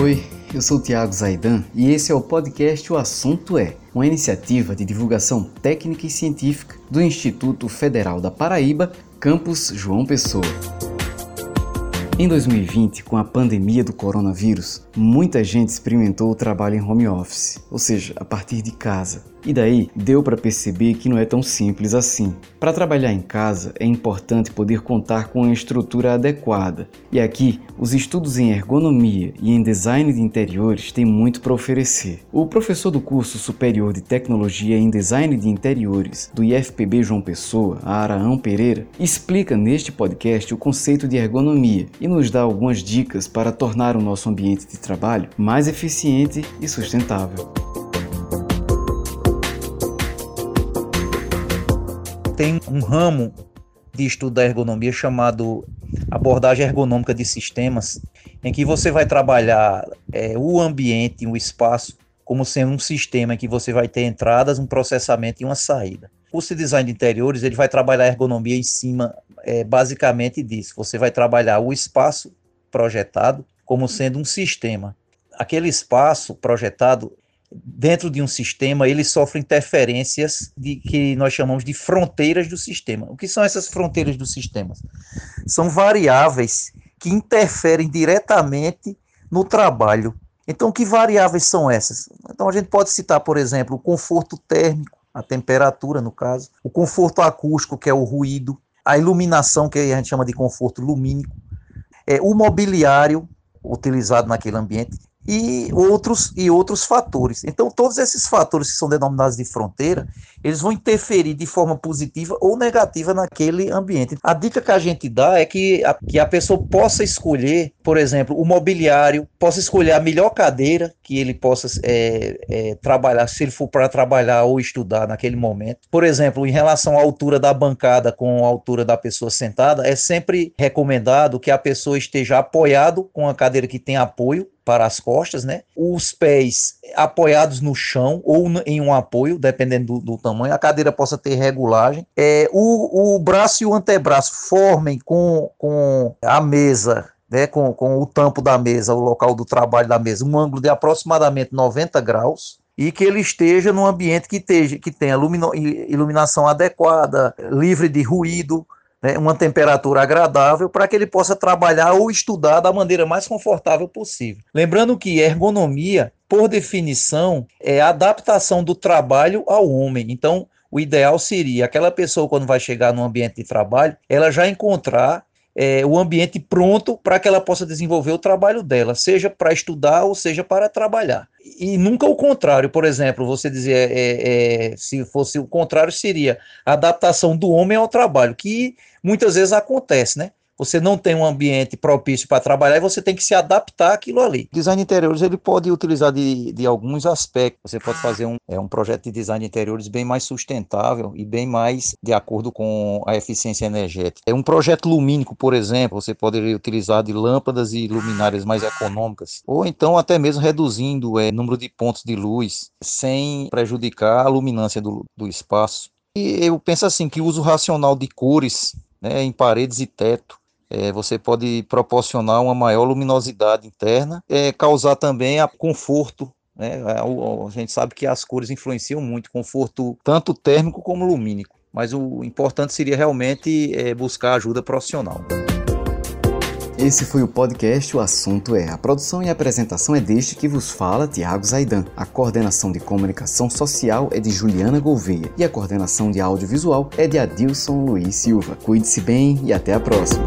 Oi, eu sou o Tiago Zaidan e esse é o podcast O Assunto É, uma iniciativa de divulgação técnica e científica do Instituto Federal da Paraíba, campus João Pessoa. Em 2020, com a pandemia do coronavírus, muita gente experimentou o trabalho em home office, ou seja, a partir de casa. E daí deu para perceber que não é tão simples assim. Para trabalhar em casa é importante poder contar com uma estrutura adequada. E aqui, os estudos em ergonomia e em design de interiores têm muito para oferecer. O professor do curso superior de tecnologia em design de interiores do IFPB João Pessoa, Araão Pereira, explica neste podcast o conceito de ergonomia e nos dá algumas dicas para tornar o nosso ambiente de trabalho mais eficiente e sustentável. Tem um ramo de estudo da ergonomia chamado abordagem ergonômica de sistemas, em que você vai trabalhar é, o ambiente, o espaço, como sendo um sistema em que você vai ter entradas, um processamento e uma saída. O curso de design de interiores ele vai trabalhar a ergonomia em cima, é, basicamente disso. Você vai trabalhar o espaço projetado como sendo um sistema. Aquele espaço projetado dentro de um sistema, ele sofre interferências de que nós chamamos de fronteiras do sistema. O que são essas fronteiras do sistema? São variáveis que interferem diretamente no trabalho. Então, que variáveis são essas? Então, a gente pode citar, por exemplo, o conforto térmico, a temperatura, no caso, o conforto acústico, que é o ruído, a iluminação, que a gente chama de conforto lumínico, é, o mobiliário utilizado naquele ambiente e outros e outros fatores. Então, todos esses fatores que são denominados de fronteira, eles vão interferir de forma positiva ou negativa naquele ambiente. A dica que a gente dá é que a, que a pessoa possa escolher, por exemplo, o mobiliário, possa escolher a melhor cadeira que ele possa é, é, trabalhar, se ele for para trabalhar ou estudar naquele momento. Por exemplo, em relação à altura da bancada com a altura da pessoa sentada, é sempre recomendado que a pessoa esteja apoiado com a cadeira que tem apoio para as costas, né? Os pés apoiados no chão ou em um apoio, dependendo do, do tamanho. A cadeira possa ter regulagem. É, o, o braço e o antebraço formem com, com a mesa né, com, com o tampo da mesa, o local do trabalho da mesa, um ângulo de aproximadamente 90 graus e que ele esteja num ambiente que, esteja, que tenha iluminação adequada, livre de ruído, né, uma temperatura agradável para que ele possa trabalhar ou estudar da maneira mais confortável possível. Lembrando que ergonomia, por definição, é a adaptação do trabalho ao homem. Então, o ideal seria aquela pessoa, quando vai chegar no ambiente de trabalho, ela já encontrar é, o ambiente pronto para que ela possa desenvolver o trabalho dela, seja para estudar ou seja para trabalhar. E nunca o contrário, por exemplo, você dizer, é, é, se fosse o contrário, seria a adaptação do homem ao trabalho, que muitas vezes acontece, né? Você não tem um ambiente propício para trabalhar e você tem que se adaptar àquilo ali. Design de interiores ele pode utilizar de, de alguns aspectos. Você pode fazer um, é, um projeto de design de interiores bem mais sustentável e bem mais de acordo com a eficiência energética. É um projeto lumínico, por exemplo, você poderia utilizar de lâmpadas e luminárias mais econômicas, ou então até mesmo reduzindo o é, número de pontos de luz sem prejudicar a luminância do, do espaço. E eu penso assim que o uso racional de cores né, em paredes e teto é, você pode proporcionar uma maior luminosidade interna, é, causar também a conforto. Né? A, a, gente sabe que as cores influenciam muito, conforto tanto térmico como lumínico, mas o importante seria realmente é, buscar ajuda profissional. Esse foi o podcast O Assunto É. A produção e apresentação é deste que vos fala, Tiago Zaidan. A coordenação de comunicação social é de Juliana Gouveia e a coordenação de audiovisual é de Adilson Luiz Silva. Cuide-se bem e até a próxima.